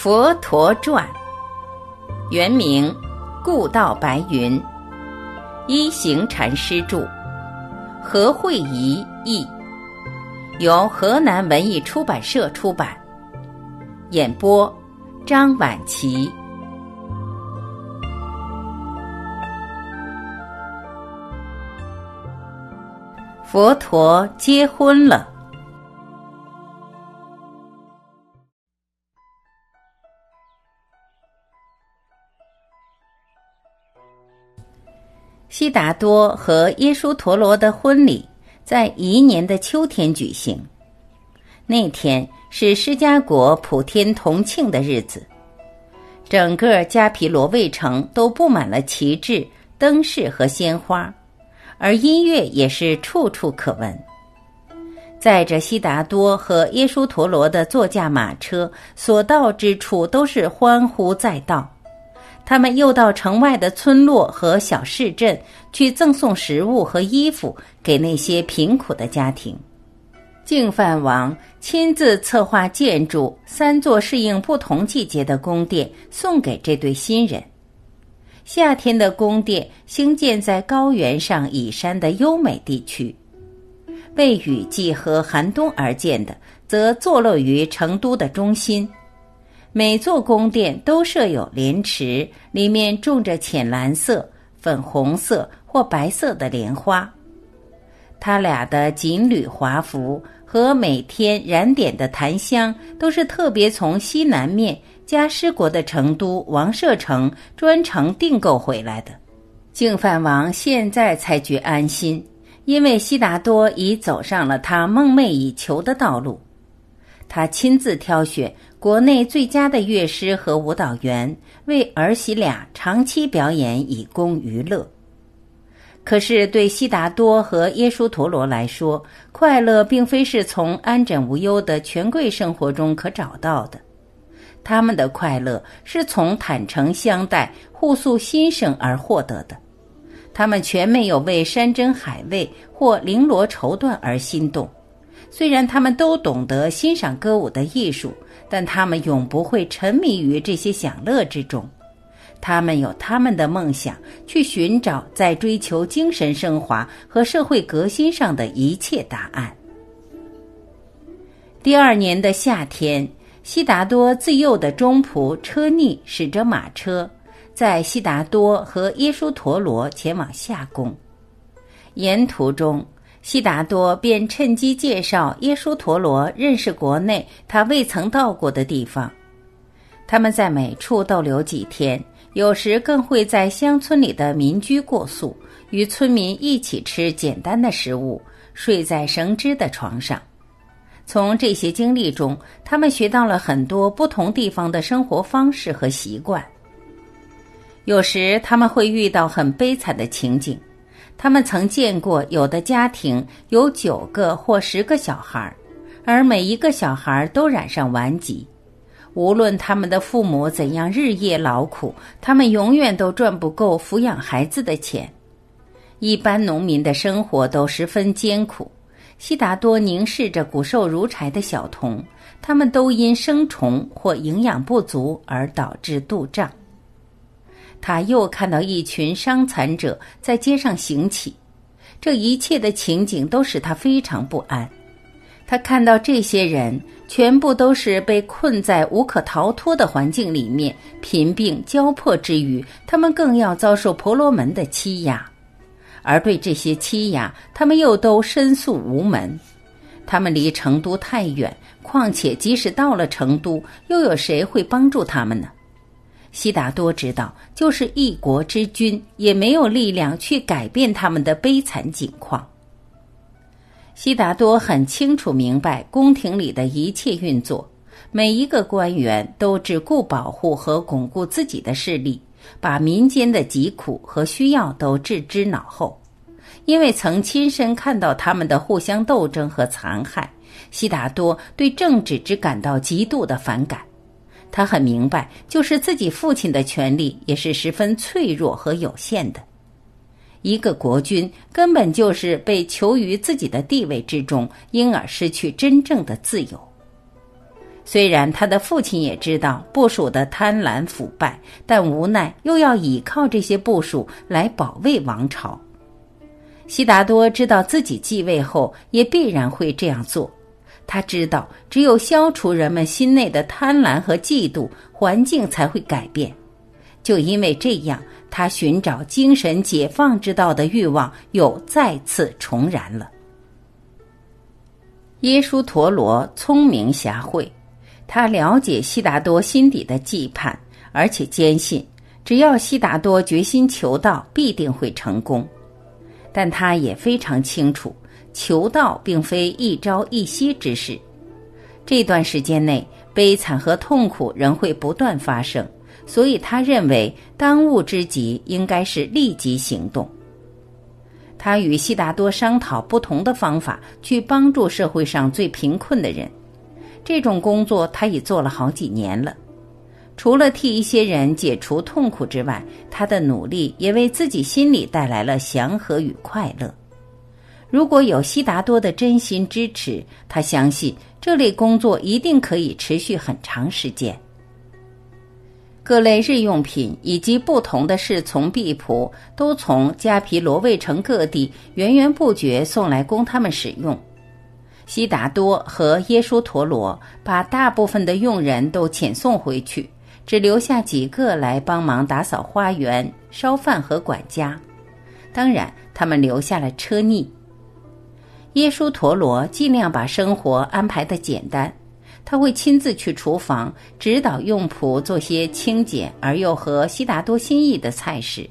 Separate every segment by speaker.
Speaker 1: 佛陀传》，原名故道白云，一行禅师著，何慧仪译，由河南文艺出版社出版。演播：张晚琪。佛陀结婚了。悉达多和耶输陀罗的婚礼在一年的秋天举行。那天是释迦国普天同庆的日子，整个迦毗罗卫城都布满了旗帜、灯饰和鲜花，而音乐也是处处可闻。载着悉达多和耶输陀罗的座驾马车，所到之处都是欢呼载道。他们又到城外的村落和小市镇去赠送食物和衣服给那些贫苦的家庭。净饭王亲自策划建筑三座适应不同季节的宫殿，送给这对新人。夏天的宫殿兴建在高原上倚山的优美地区，为雨季和寒冬而建的，则坐落于成都的中心。每座宫殿都设有莲池，里面种着浅蓝色、粉红色或白色的莲花。他俩的锦履华服和每天燃点的檀香，都是特别从西南面加湿国的成都王舍城专程订购回来的。净饭王现在才觉安心，因为悉达多已走上了他梦寐以求的道路。他亲自挑选国内最佳的乐师和舞蹈员，为儿媳俩长期表演，以供娱乐。可是对悉达多和耶输陀罗来说，快乐并非是从安枕无忧的权贵生活中可找到的，他们的快乐是从坦诚相待、互诉心声而获得的。他们全没有为山珍海味或绫罗绸缎而心动。虽然他们都懂得欣赏歌舞的艺术，但他们永不会沉迷于这些享乐之中。他们有他们的梦想，去寻找在追求精神升华和社会革新上的一切答案。第二年的夏天，悉达多自幼的中仆车尼驶着马车，在悉达多和耶输陀罗前往夏宫，沿途中。悉达多便趁机介绍耶输陀罗认识国内他未曾到过的地方。他们在每处逗留几天，有时更会在乡村里的民居过宿，与村民一起吃简单的食物，睡在绳织的床上。从这些经历中，他们学到了很多不同地方的生活方式和习惯。有时他们会遇到很悲惨的情景。他们曾见过有的家庭有九个或十个小孩，而每一个小孩都染上顽疾。无论他们的父母怎样日夜劳苦，他们永远都赚不够抚养孩子的钱。一般农民的生活都十分艰苦。悉达多凝视着骨瘦如柴的小童，他们都因生虫或营养不足而导致肚胀。他又看到一群伤残者在街上行乞，这一切的情景都使他非常不安。他看到这些人全部都是被困在无可逃脱的环境里面，贫病交迫之余，他们更要遭受婆罗门的欺压，而对这些欺压，他们又都申诉无门。他们离成都太远，况且即使到了成都，又有谁会帮助他们呢？悉达多知道，就是一国之君，也没有力量去改变他们的悲惨境况。悉达多很清楚明白宫廷里的一切运作，每一个官员都只顾保护和巩固自己的势力，把民间的疾苦和需要都置之脑后。因为曾亲身看到他们的互相斗争和残害，悉达多对政治只感到极度的反感。他很明白，就是自己父亲的权力也是十分脆弱和有限的。一个国君根本就是被囚于自己的地位之中，因而失去真正的自由。虽然他的父亲也知道部属的贪婪腐败，但无奈又要倚靠这些部属来保卫王朝。悉达多知道自己继位后也必然会这样做。他知道，只有消除人们心内的贪婪和嫉妒，环境才会改变。就因为这样，他寻找精神解放之道的欲望又再次重燃了。耶稣陀罗聪明侠慧。他了解悉达多心底的忌盼，而且坚信，只要悉达多决心求道，必定会成功。但他也非常清楚，求道并非一朝一夕之事。这段时间内，悲惨和痛苦仍会不断发生，所以他认为当务之急应该是立即行动。他与悉达多商讨不同的方法，去帮助社会上最贫困的人。这种工作他已做了好几年了，除了替一些人解除痛苦之外，他的努力也为自己心里带来了祥和与快乐。如果有悉达多的真心支持，他相信这类工作一定可以持续很长时间。各类日用品以及不同的侍从婢仆都从加皮罗卫城各地源源不绝送来供他们使用。悉达多和耶输陀罗把大部分的佣人都遣送回去，只留下几个来帮忙打扫花园、烧饭和管家。当然，他们留下了车逆。耶输陀罗尽量把生活安排的简单，他会亲自去厨房指导用仆做些清简而又合悉达多心意的菜式。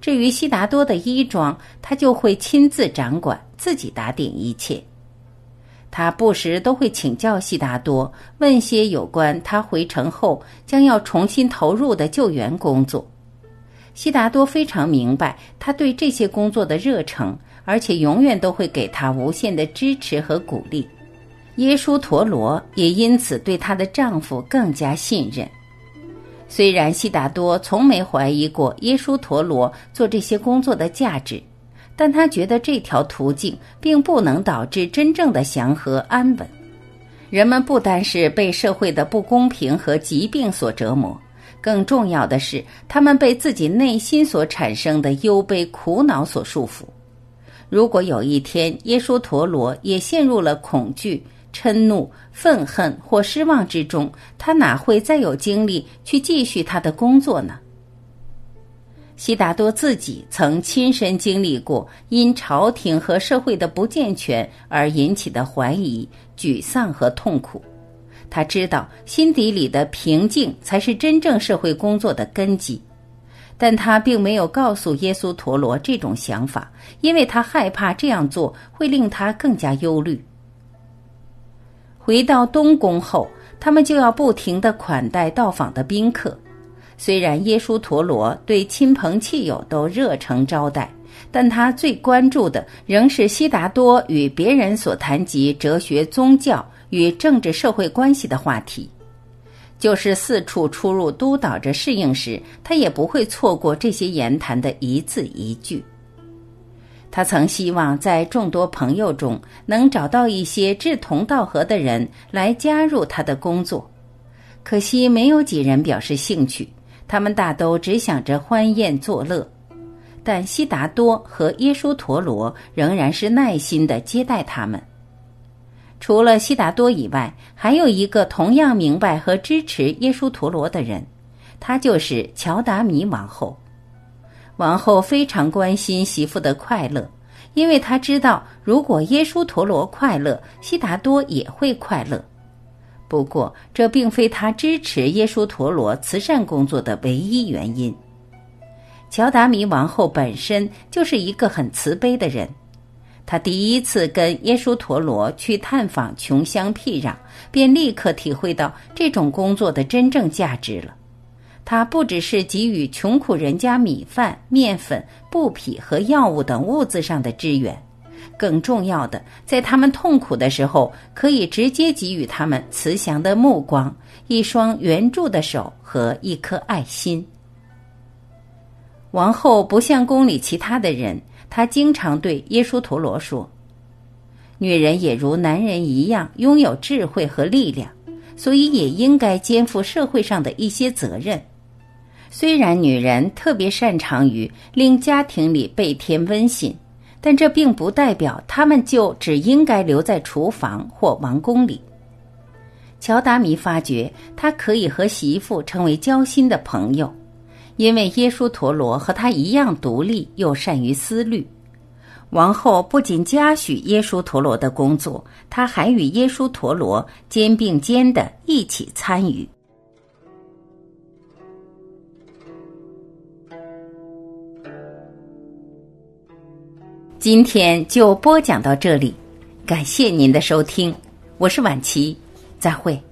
Speaker 1: 至于悉达多的衣装，他就会亲自掌管，自己打点一切。他不时都会请教悉达多，问些有关他回城后将要重新投入的救援工作。悉达多非常明白他对这些工作的热诚，而且永远都会给他无限的支持和鼓励。耶稣陀罗也因此对她的丈夫更加信任。虽然悉达多从没怀疑过耶稣陀罗做这些工作的价值。但他觉得这条途径并不能导致真正的祥和安稳。人们不单是被社会的不公平和疾病所折磨，更重要的是，他们被自己内心所产生的忧悲苦恼所束缚。如果有一天耶稣陀罗也陷入了恐惧、嗔怒、愤恨或失望之中，他哪会再有精力去继续他的工作呢？悉达多自己曾亲身经历过因朝廷和社会的不健全而引起的怀疑、沮丧和痛苦。他知道心底里的平静才是真正社会工作的根基，但他并没有告诉耶稣陀罗这种想法，因为他害怕这样做会令他更加忧虑。回到东宫后，他们就要不停的款待到访的宾客。虽然耶稣陀罗对亲朋戚友都热诚招待，但他最关注的仍是悉达多与别人所谈及哲学、宗教与政治社会关系的话题。就是四处出入督导着适应时，他也不会错过这些言谈的一字一句。他曾希望在众多朋友中能找到一些志同道合的人来加入他的工作，可惜没有几人表示兴趣。他们大都只想着欢宴作乐，但悉达多和耶稣陀罗仍然是耐心的接待他们。除了悉达多以外，还有一个同样明白和支持耶稣陀罗的人，他就是乔达米王后。王后非常关心媳妇的快乐，因为她知道，如果耶稣陀罗快乐，悉达多也会快乐。不过，这并非他支持耶稣陀罗慈善工作的唯一原因。乔达米王后本身就是一个很慈悲的人，他第一次跟耶稣陀罗去探访穷乡僻壤，便立刻体会到这种工作的真正价值了。他不只是给予穷苦人家米饭、面粉、布匹和药物等物资上的支援。更重要的，在他们痛苦的时候，可以直接给予他们慈祥的目光、一双援助的手和一颗爱心。王后不像宫里其他的人，他经常对耶稣陀罗说：“女人也如男人一样拥有智慧和力量，所以也应该肩负社会上的一些责任。虽然女人特别擅长于令家庭里倍添温馨，但这并不代表她们就只应该留在厨房或王宫里。乔达米发觉，他可以和媳妇成为交心的朋友，因为耶稣陀罗和他一样独立又善于思虑。王后不仅嘉许耶稣陀罗的工作，她还与耶稣陀罗肩并肩的一起参与。今天就播讲到这里，感谢您的收听，我是婉琪。再会。